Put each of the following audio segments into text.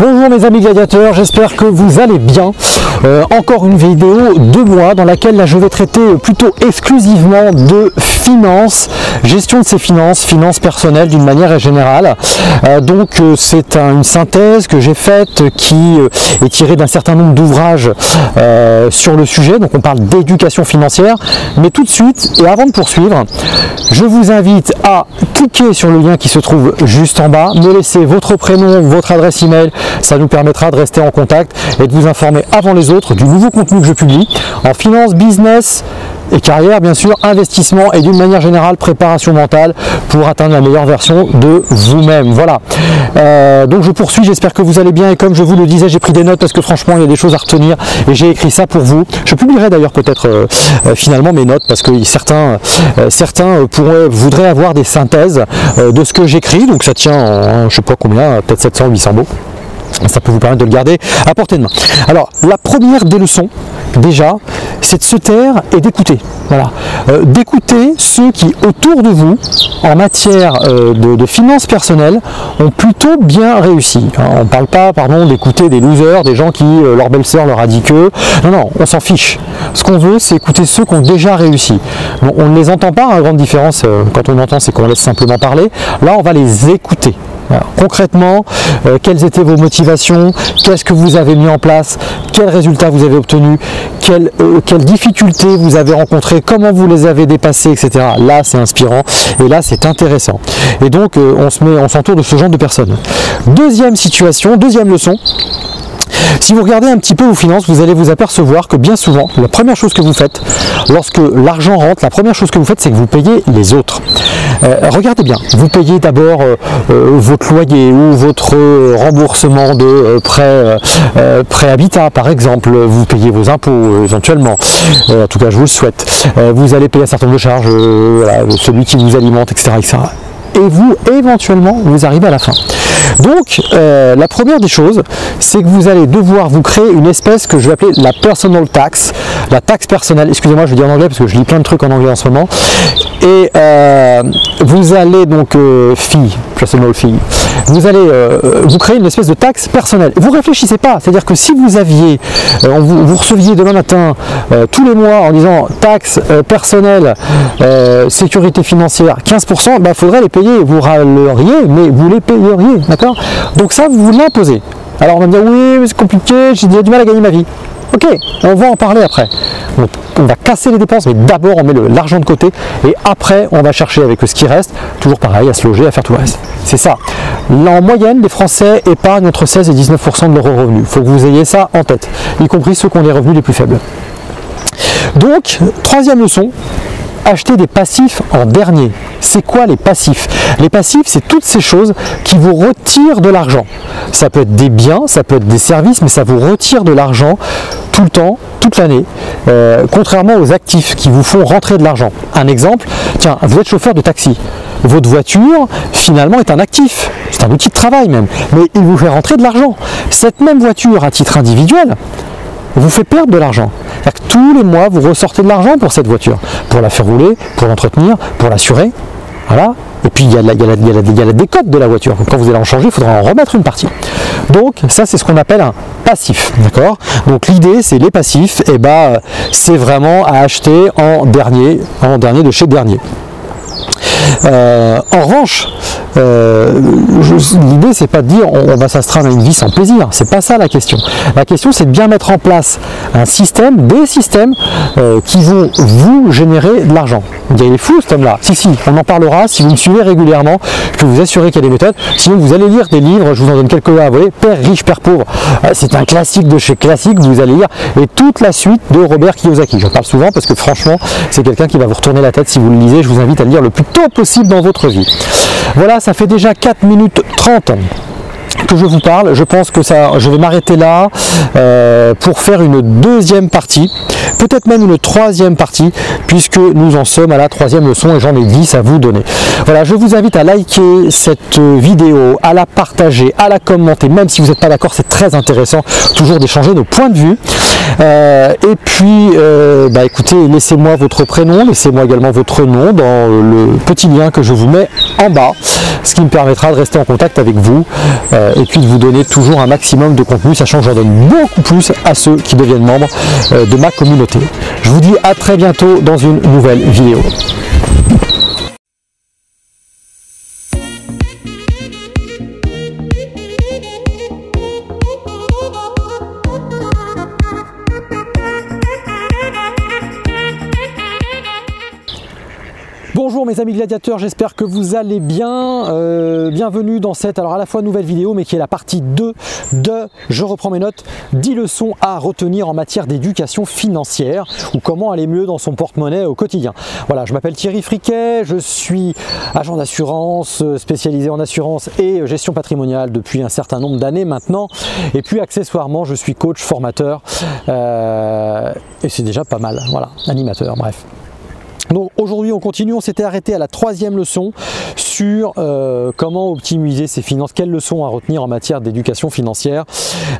Bonjour mes amis gladiateurs, j'espère que vous allez bien. Euh, encore une vidéo de moi dans laquelle je vais traiter plutôt exclusivement de finances, gestion de ses finances, finances personnelles d'une manière générale. Euh, donc euh, c'est une synthèse que j'ai faite qui est tirée d'un certain nombre d'ouvrages sur le sujet. Donc on parle d'éducation financière. Mais tout de suite et avant de poursuivre, je vous invite à cliquer sur le lien qui se trouve juste en bas, me laisser votre prénom, votre adresse email, ça nous permettra de rester en contact et de vous informer avant les autres du nouveau contenu que je publie en finance, business et carrière, bien sûr, investissement et d'une manière générale préparation mentale pour atteindre la meilleure version de vous-même. Voilà. Euh, donc je poursuis, j'espère que vous allez bien et comme je vous le disais, j'ai pris des notes parce que franchement il y a des choses à retenir et j'ai écrit ça pour vous. Je publierai d'ailleurs peut-être euh, euh, finalement mes notes parce que certains, certains pourraient, voudraient avoir des synthèses de ce que j'écris, donc ça tient en, je sais pas combien, peut-être 700 800 mots ça peut vous permettre de le garder à portée de main. Alors, la première des leçons, déjà, c'est de se taire et d'écouter. Voilà. Euh, d'écouter ceux qui, autour de vous, en matière euh, de, finances personnelles, ont plutôt bien réussi. on ne parle pas, pardon, d'écouter des losers, des gens qui, euh, leur belle-sœur leur a dit que. Non, non, on s'en fiche. Ce qu'on veut, c'est écouter ceux qui ont déjà réussi. on ne les entend pas, la hein, grande différence, quand on entend, c'est qu'on laisse simplement parler. Là, on va les écouter. Concrètement, euh, quelles étaient vos motivations Qu'est-ce que vous avez mis en place Quels résultats vous avez obtenus quelles, euh, difficultés vous avez rencontrées Comment vous les avez dépassées Etc. Là, c'est inspirant et là, c'est intéressant. Et donc, euh, on se met, on s'entoure de ce genre de personnes. Deuxième situation, deuxième leçon. Si vous regardez un petit peu vos finances, vous allez vous apercevoir que bien souvent, la première chose que vous faites, lorsque l'argent rentre, la première chose que vous faites, c'est que vous payez les autres. Euh, regardez bien, vous payez d'abord euh, euh, votre loyer ou votre remboursement de prêt, prêt habitat par exemple, vous payez vos impôts éventuellement, en tout cas je vous le souhaite, vous allez payer un certain nombre de charges, celui qui vous alimente, etc., etc. Et vous, éventuellement, vous arrivez à la fin. Donc, euh, la première des choses, c'est que vous allez devoir vous créer une espèce que je vais appeler la personal tax, la taxe personnelle. Excusez-moi, je vais dire en anglais parce que je lis plein de trucs en anglais en ce moment. Et euh, vous allez donc, euh, fille, personal fille, vous allez vous créer une espèce de taxe personnelle. Vous réfléchissez pas, c'est-à-dire que si vous aviez, vous, receviez demain matin tous les mois en disant taxe personnelle, sécurité financière, 15%, il bah, faudrait les payer, vous râleriez, mais vous les payeriez. Donc ça, vous l'imposez. Alors on va me dire oui, c'est compliqué, j'ai du mal à gagner ma vie. Ok, on va en parler après. On, va casser les dépenses, mais d'abord on met l'argent de côté et après on va chercher avec ce qui reste, toujours pareil, à se loger, à faire tout le reste. C'est ça. En moyenne, les Français épargnent entre 16 et 19% de leurs revenus. Il faut que vous ayez ça en tête, y compris ceux qui ont les revenus les plus faibles. Donc, troisième leçon, acheter des passifs en dernier. C'est quoi les passifs? Les passifs, c'est toutes ces choses qui vous retirent de l'argent. Ça peut être des biens, ça peut être des services, mais ça vous retire de l'argent tout le temps, toute l'année, euh, contrairement aux actifs qui vous font rentrer de l'argent. Un exemple, tiens, vous êtes chauffeur de taxi. Votre voiture, finalement, est un actif. C'est un outil de travail même. Mais il vous fait rentrer de l'argent. Cette même voiture, à titre individuel, vous fait perdre de l'argent. Tous les mois, vous ressortez de l'argent pour cette voiture, pour la faire rouler, pour l'entretenir, pour l'assurer. Voilà. Et puis il y, a la, décote de la voiture. Quand vous allez en changer, il faudra en remettre une partie. Donc ça c'est ce qu'on appelle un passif. Donc l'idée c'est les passifs, et bah c'est vraiment à acheter en dernier, en dernier de chez dernier. Euh, en revanche, euh, l'idée c'est pas de dire on, va s'astreindre à une vie sans plaisir, c'est pas ça la question. La question c'est de bien mettre en place un système, des systèmes euh, qui vont vous générer de l'argent. Il est fou cet homme-là. Si, si, on en parlera si vous me suivez régulièrement. Je peux vous assurer qu'il y a des méthodes. Sinon, vous allez lire des livres, je vous en donne quelques-uns à voler. Père riche, père pauvre. C'est un classique de chez classique, vous allez lire. Et toute la suite de Robert Kiyosaki. J'en parle souvent parce que franchement, c'est quelqu'un qui va vous retourner la tête si vous le lisez. Je vous invite à le lire le plus tôt possible dans votre vie. Voilà, ça fait déjà 4 minutes 30 que je vous parle. Je pense que ça, je vais m'arrêter là euh, pour faire une deuxième partie peut-être même une troisième partie, puisque nous en sommes à la troisième leçon et j'en ai 10 à vous donner. Voilà, je vous invite à liker cette vidéo, à la partager, à la commenter, même si vous n'êtes pas d'accord, c'est très intéressant toujours d'échanger nos points de vue. Euh, et puis, euh, bah, écoutez, laissez-moi votre prénom, laissez-moi également votre nom dans le petit lien que je vous mets en bas, ce qui me permettra de rester en contact avec vous et puis de vous donner toujours un maximum de contenu, sachant que j'en donne beaucoup plus à ceux qui deviennent membres de ma communauté. Je vous dis à très bientôt dans une nouvelle vidéo. Bonjour mes amis gladiateurs, j'espère que vous allez bien. Euh, bienvenue dans cette, alors à la fois nouvelle vidéo, mais qui est la partie 2 de, je reprends mes notes, 10 leçons à retenir en matière d'éducation financière ou comment aller mieux dans son porte-monnaie au quotidien. Voilà, je m'appelle Thierry Friquet, je suis agent d'assurance, spécialisé en assurance et gestion patrimoniale depuis un certain nombre d'années maintenant. Et puis accessoirement, je suis coach, formateur, euh, et c'est déjà pas mal, voilà, animateur, bref. Donc aujourd'hui on continue, on s'était arrêté à la troisième leçon sur euh, comment optimiser ses finances, quelles leçons à retenir en matière d'éducation financière?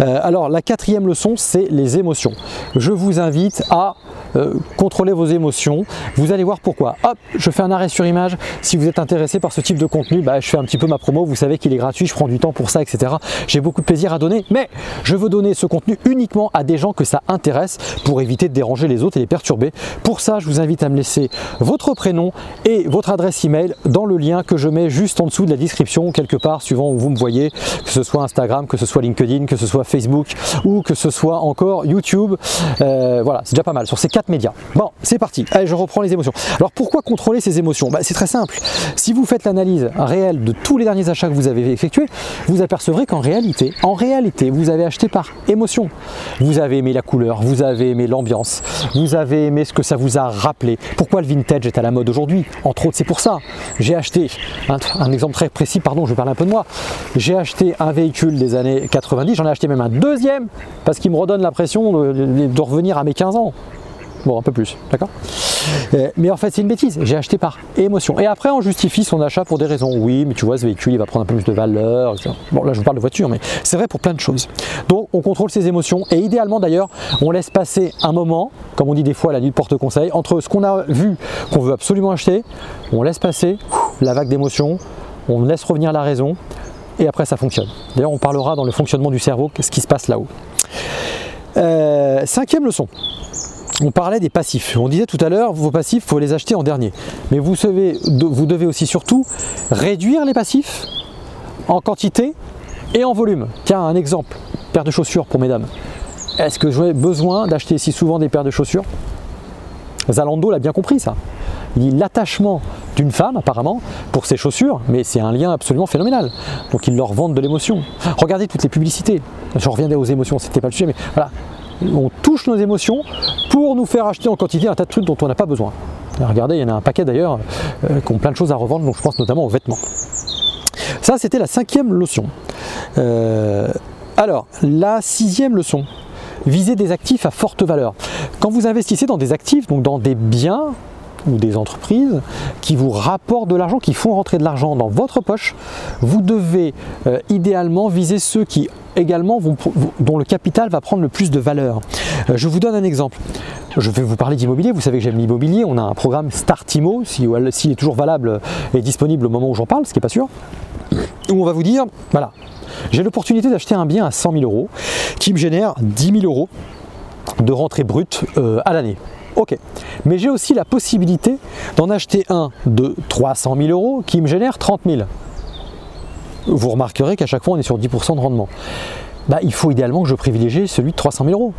Euh, alors la quatrième leçon c'est les émotions. Je vous invite à euh, contrôler vos émotions. Vous allez voir pourquoi. Hop, je fais un arrêt sur image. Si vous êtes intéressé par ce type de contenu, bah, je fais un petit peu ma promo. Vous savez qu'il est gratuit, je prends du temps pour ça, etc. J'ai beaucoup de plaisir à donner, mais je veux donner ce contenu uniquement à des gens que ça intéresse pour éviter de déranger les autres et les perturber. Pour ça, je vous invite à me laisser votre prénom et votre adresse email dans le lien que je mets juste en dessous de la description, quelque part, suivant où vous me voyez, que ce soit Instagram, que ce soit LinkedIn, que ce soit Facebook ou que ce soit encore YouTube. Euh, voilà, c'est déjà pas mal sur ces quatre médias. Bon, c'est parti. Allez, je reprends les émotions. Alors pourquoi contrôler ces émotions? Bah, C'est très simple. Si vous faites l'analyse réelle de tous les derniers achats que vous avez effectués, vous apercevrez qu'en réalité, en réalité, vous avez acheté par émotion. Vous avez aimé la couleur, vous avez aimé l'ambiance, vous avez aimé ce que ça vous a rappelé. Pourquoi vintage est à la mode aujourd'hui Entre autres, c'est pour ça. J'ai acheté, un, exemple très précis, pardon, je parle un peu de moi. J'ai acheté un véhicule des années 90, j'en ai acheté même un deuxième parce qu'il me redonne l'impression de, de revenir à mes 15 ans. Bon, un peu plus, d'accord? Mais en fait, c'est une bêtise. J'ai acheté par émotion. Et après, on justifie son achat pour des raisons. Oui, mais tu vois, ce véhicule, il va prendre un peu plus de valeur. Bon, là, je vous parle de voiture, mais c'est vrai pour plein de choses. Donc, on contrôle ses émotions. Et idéalement, d'ailleurs, on laisse passer un moment, comme on dit des fois à la nuit de porte-conseil, entre ce qu'on a vu, qu'on veut absolument acheter, on laisse passer la vague d'émotions, on laisse revenir la raison, et après, ça fonctionne. D'ailleurs, on parlera dans le fonctionnement du cerveau, ce qui se passe là-haut. Euh, cinquième leçon on parlait des passifs. On disait tout à l'heure, vos passifs, il faut les acheter en dernier. Mais vous, savez, vous devez aussi surtout réduire les passifs en quantité et en volume. Tiens, un exemple, paire de chaussures pour mesdames. Est-ce que j'aurais besoin d'acheter si souvent des paires de chaussures? Zalando l'a bien compris ça. L'attachement d'une femme apparemment pour ses chaussures, mais c'est un lien absolument phénoménal. Donc ils leur vendent de l'émotion. Regardez toutes les publicités. Je reviendrai aux émotions, c'était pas le sujet, mais voilà, on touche nos émotions pour nous faire acheter en quantité un tas de trucs dont on n'a pas besoin. regardez, il y en a un paquet d'ailleurs euh, qui ont plein de choses à revendre, donc je pense notamment aux vêtements. Ça, c'était la cinquième leçon. Euh, alors, la sixième leçon, viser des actifs à forte valeur. Quand vous investissez dans des actifs, donc dans des biens ou des entreprises qui vous rapportent de l'argent, qui font rentrer de l'argent dans votre poche, vous devez euh, idéalement viser ceux qui également vont, dont le capital va prendre le plus de valeur. Euh, je vous donne un exemple. Je vais vous parler d'immobilier, vous savez que j'aime l'immobilier, on a un programme Startimo, s'il si, est toujours valable et disponible au moment où j'en parle, ce qui n'est pas sûr, où on va vous dire, voilà, j'ai l'opportunité d'acheter un bien à 100 000 euros qui me génère 10 000 euros de rentrée brute euh, à l'année. Ok, mais j'ai aussi la possibilité d'en acheter un de 300 000 euros qui me génère 30 000 vous remarquerez qu'à chaque fois on est sur 10% de rendement. Bah, il faut idéalement que je privilégie celui de 300 000 euros.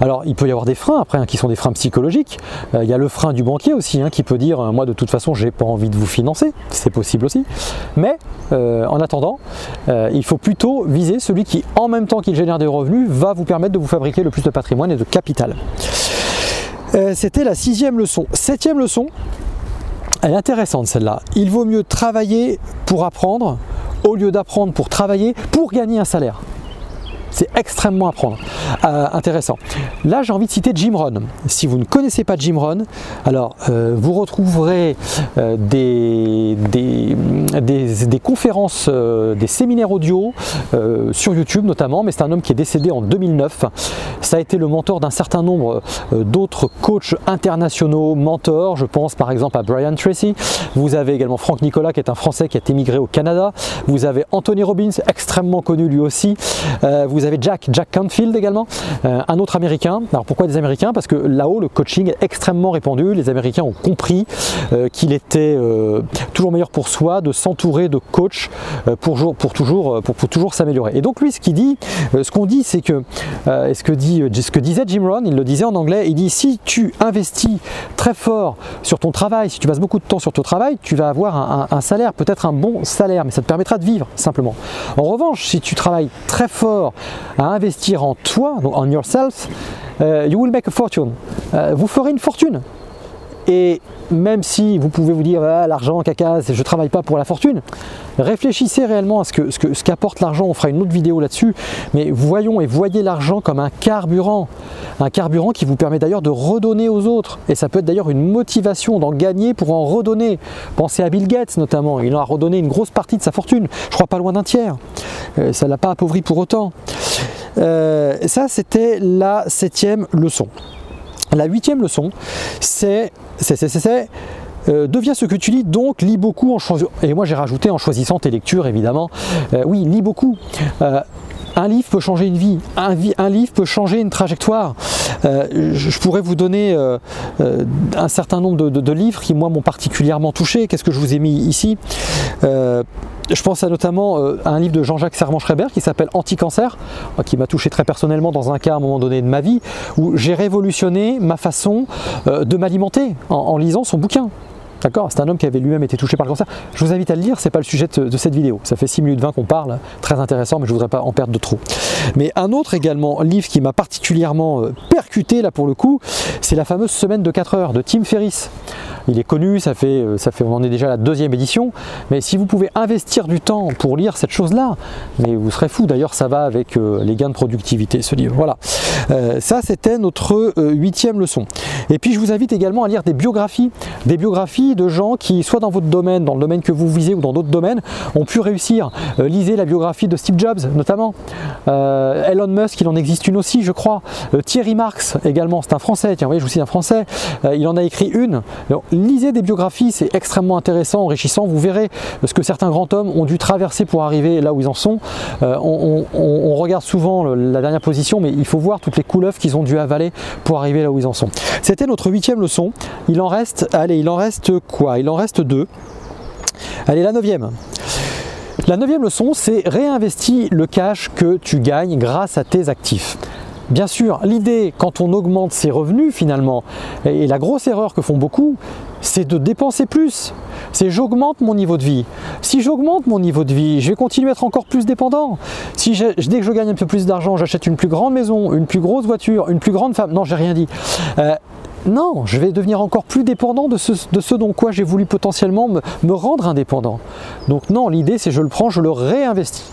Alors il peut y avoir des freins après hein, qui sont des freins psychologiques. Euh, il y a le frein du banquier aussi hein, qui peut dire euh, moi de toute façon j'ai pas envie de vous financer, c'est possible aussi. Mais euh, en attendant, il faut plutôt viser celui qui en même temps qu'il génère des revenus va vous permettre de vous fabriquer le plus de patrimoine et de capital. C'était la sixième leçon. Septième leçon, elle est intéressante celle-là. Il vaut mieux travailler pour apprendre au lieu d'apprendre pour travailler pour gagner un salaire. C'est extrêmement à prendre. intéressants. Là, j'ai envie de citer Jim Rohn. Si vous ne connaissez pas Jim Rohn, alors vous retrouverez des, des, conférences, des séminaires audio sur YouTube notamment, mais c'est un homme qui est décédé en 2009. Ça a été le mentor d'un certain nombre d'autres coachs internationaux, mentors. Je pense par exemple à Brian Tracy. Vous avez également Franck Nicolas, qui est un Français qui a émigré au Canada. Vous avez Anthony Robbins, extrêmement connu lui aussi. Euh, vous avez Jack, Jack Canfield également, euh, un autre Américain. Alors pourquoi des Américains? Parce que là-haut, le coaching est extrêmement répandu. Les Américains ont compris euh, qu'il était toujours meilleur pour soi de s'entourer de coachs pour, pour toujours, pour, toujours s'améliorer. Et donc lui, ce qu'il dit, ce qu'on dit, c'est que ce que, dit, ce que disait Jim Rohn, il le disait en anglais, il dit si tu investis très fort sur ton travail, si tu passes beaucoup de temps sur ton travail, tu vas avoir un, salaire, peut-être un bon salaire, mais ça te permettra de vivre simplement. En revanche, si tu travailles très fort à investir en toi, donc en yourself, euh, you will make a fortune. Euh, vous ferez une fortune. Et même si vous pouvez vous dire ah, l'argent, caca, je ne travaille pas pour la fortune, réfléchissez réellement à ce que, ce l'argent. On fera une autre vidéo là-dessus. Mais voyons et voyez l'argent comme un carburant. Un carburant qui vous permet d'ailleurs de redonner aux autres. Et ça peut être d'ailleurs une motivation d'en gagner pour en redonner. Pensez à Bill Gates notamment. Il en a redonné une grosse partie de sa fortune. Je crois pas loin d'un tiers. Euh, ça ne l'a pas appauvri pour autant. Euh, ça, c'était la septième leçon. La huitième leçon, c'est euh, deviens ce que tu lis, donc lis beaucoup. Et moi j'ai rajouté en choisissant tes lectures évidemment. Euh, oui, lis beaucoup. Un livre peut changer une vie, un livre peut changer une trajectoire. Je, pourrais vous donner un certain nombre de, livres qui moi m'ont particulièrement touché. Qu'est-ce que je vous ai mis ici? Je pense à notamment euh, à un livre de Jean-Jacques Servan-Schreiber qui s'appelle Anti-cancer, euh, qui m'a touché très personnellement dans un cas à un moment donné de ma vie, où j'ai révolutionné ma façon euh, de m'alimenter en, lisant son bouquin. D'accord C'est un homme qui avait lui-même été touché par le cancer. Je vous invite à le lire, c'est pas le sujet de, cette vidéo. Ça fait 6 minutes 20 qu'on parle, très intéressant, mais je voudrais pas en perdre de trop. Mais un autre également livre qui m'a particulièrement percuté là pour le coup, c'est la fameuse semaine de 4 heures de Tim Ferriss. Il est connu, ça fait, euh, ça fait, on en est déjà à la deuxième édition. Mais si vous pouvez investir du temps pour lire cette chose-là, mais vous serez fou. D'ailleurs, ça va avec euh, les gains de productivité, ce livre. Voilà. Euh, ça, c'était notre huitième leçon. Et puis, je vous invite également à lire des biographies, des biographies de gens qui, soit dans votre domaine, dans le domaine que vous visez ou dans d'autres domaines, ont pu réussir. lisez la biographie de Steve Jobs, notamment. Elon Musk, il en existe une aussi, je crois. Thierry Marx également, c'est un Français. Tiens, voyez, je vous cite un Français. il en a écrit une lisez des biographies, c'est extrêmement intéressant, enrichissant. Vous verrez ce que certains grands hommes ont dû traverser pour arriver là où ils en sont. Euh, on, regarde souvent la dernière position, mais il faut voir toutes les couleuvres qu'ils ont dû avaler pour arriver là où ils en sont. C'était notre huitième leçon. Il en reste, allez, il en reste quoi? Il en reste deux. Allez, la neuvième. La neuvième leçon, c'est réinvestir le cash que tu gagnes grâce à tes actifs. Bien sûr, l'idée, quand on augmente ses revenus finalement, et la grosse erreur que font beaucoup, c'est de dépenser plus. C'est j'augmente mon niveau de vie. Si j'augmente mon niveau de vie, je vais continuer à être encore plus dépendant. Si dès que je gagne un peu plus d'argent, j'achète une plus grande maison, une plus grosse voiture, une plus grande femme. Non, j'ai rien dit. Euh, non, je vais devenir encore plus dépendant de ce, dont quoi j'ai voulu potentiellement me, me rendre indépendant. Donc non, l'idée c'est je le prends, je le réinvestis.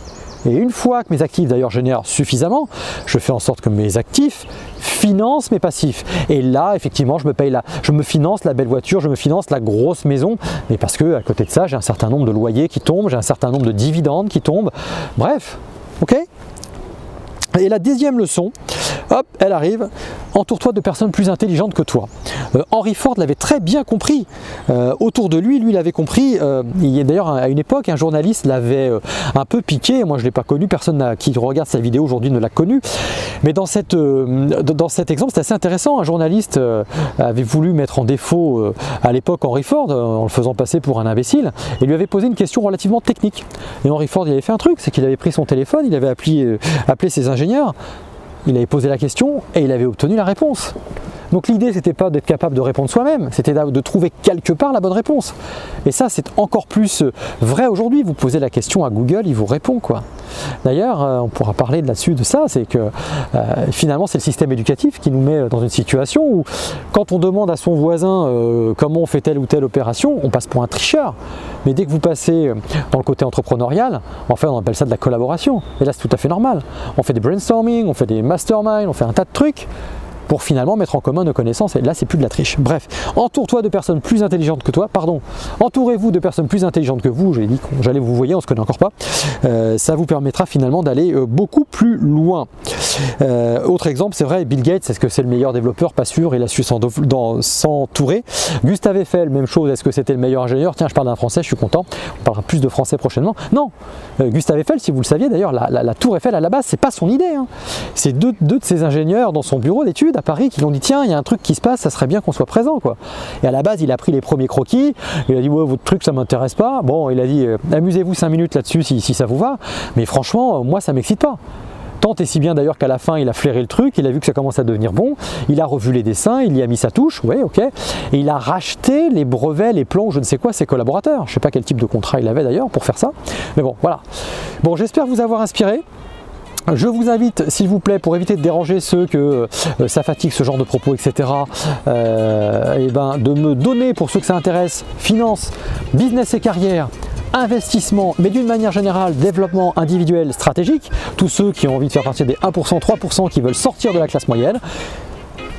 Et une fois que mes actifs d'ailleurs génèrent suffisamment, je fais en sorte que mes actifs financent mes passifs. Et là, effectivement, je me paye la, je me finance la belle voiture, je me finance la grosse maison, mais parce que à côté de ça, j'ai un certain nombre de loyers qui tombent, j'ai un certain nombre de dividendes qui tombent. Bref, ok? Et la deuxième leçon, hop, elle arrive, entoure-toi de personnes plus intelligentes que toi. Euh, Henry Ford l'avait très bien compris. Euh, autour de lui, lui l'avait compris. Euh, il y a d'ailleurs à une époque, un journaliste l'avait un peu piqué. Moi, je ne l'ai pas connu. Personne qui regarde sa vidéo aujourd'hui ne l'a connu. Mais dans, cette, dans cet exemple, c'est assez intéressant. Un journaliste avait voulu mettre en défaut à l'époque Henry Ford en le faisant passer pour un imbécile et lui avait posé une question relativement technique. Et Henry Ford, il avait fait un truc, c'est qu'il avait pris son téléphone, il avait appelé, appelé ses ingénieurs il avait posé la question et il avait obtenu la réponse. Donc l'idée, c'était pas d'être capable de répondre soi-même, c'était de trouver quelque part la bonne réponse. Et ça, c'est encore plus vrai aujourd'hui. Vous posez la question à Google, il vous répond quoi. D'ailleurs, euh, on pourra parler là-dessus de ça, c'est que euh, finalement c'est le système éducatif qui nous met dans une situation où quand on demande à son voisin euh, comment on fait telle ou telle opération, on passe pour un tricheur. Mais dès que vous passez dans le côté entrepreneurial, en fait on appelle ça de la collaboration. Et là c'est tout à fait normal. On fait des brainstorming, on fait des masterminds, on fait un tas de trucs pour finalement mettre en commun nos connaissances. Et là, c'est plus de la triche. Bref, entoure-toi de personnes plus intelligentes que toi, pardon, entourez-vous de personnes plus intelligentes que vous. J'ai dit que j'allais vous voyez, on se connaît encore pas. Euh, ça vous permettra finalement d'aller euh, beaucoup plus loin. Euh, autre exemple, c'est vrai, Bill Gates, est-ce que c'est le meilleur développeur? Pas sûr, il a su s'entourer. Gustave Eiffel, même chose, est-ce que c'était le meilleur ingénieur? Tiens, je parle d'un français, je suis content. On parlera plus de français prochainement. Non, Gustave Eiffel, si vous le saviez d'ailleurs, la, tour Eiffel à la base, c'est pas son idée. Hein. C'est deux, deux de ses ingénieurs dans son bureau d'études à Paris qui l'ont dit tiens, il y a un truc qui se passe, ça serait bien qu'on soit présent quoi. Et à la base, il a pris les premiers croquis, il a dit ouais, votre truc ça m'intéresse pas. Bon, il a dit euh, amusez-vous 5 minutes là-dessus si, ça vous va, mais franchement, euh, moi ça m'excite pas. Tant et si bien d'ailleurs qu'à la fin, il a flairé le truc, il a vu que ça commence à devenir bon, il a revu les dessins, il y a mis sa touche, ouais, ok, et il a racheté les brevets, les plans, je ne sais quoi, ses collaborateurs. Je sais pas quel type de contrat il avait d'ailleurs pour faire ça, mais bon, voilà. Bon, j'espère vous avoir inspiré. Je vous invite, s'il vous plaît, pour éviter de déranger ceux que euh, ça fatigue ce genre de propos, etc., euh, et ben, de me donner, pour ceux que ça intéresse, finance, business et carrière, investissement, mais d'une manière générale, développement individuel stratégique, tous ceux qui ont envie de faire partie des 1%, 3% qui veulent sortir de la classe moyenne,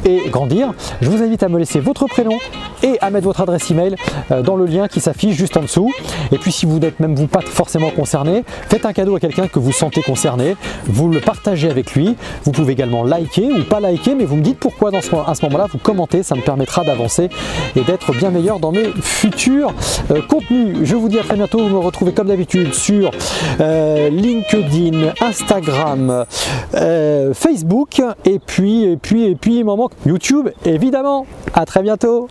et grandir, je vous invite à me laisser votre prénom et à mettre votre adresse email euh, dans le lien qui s'affiche juste en dessous. Et puis si vous n'êtes même vous pas forcément concerné, faites un cadeau à quelqu'un que vous sentez concerné, vous le partagez avec lui. Vous pouvez également liker ou pas liker, mais vous me dites pourquoi dans ce, à ce moment-là, vous commentez, ça me permettra d'avancer et d'être bien meilleur dans mes futurs euh, contenus. Je vous dis à très bientôt, vous me retrouvez comme d'habitude sur euh, LinkedIn, Instagram, Facebook et puis et puis et puis il m'en manque YouTube évidemment. À très bientôt.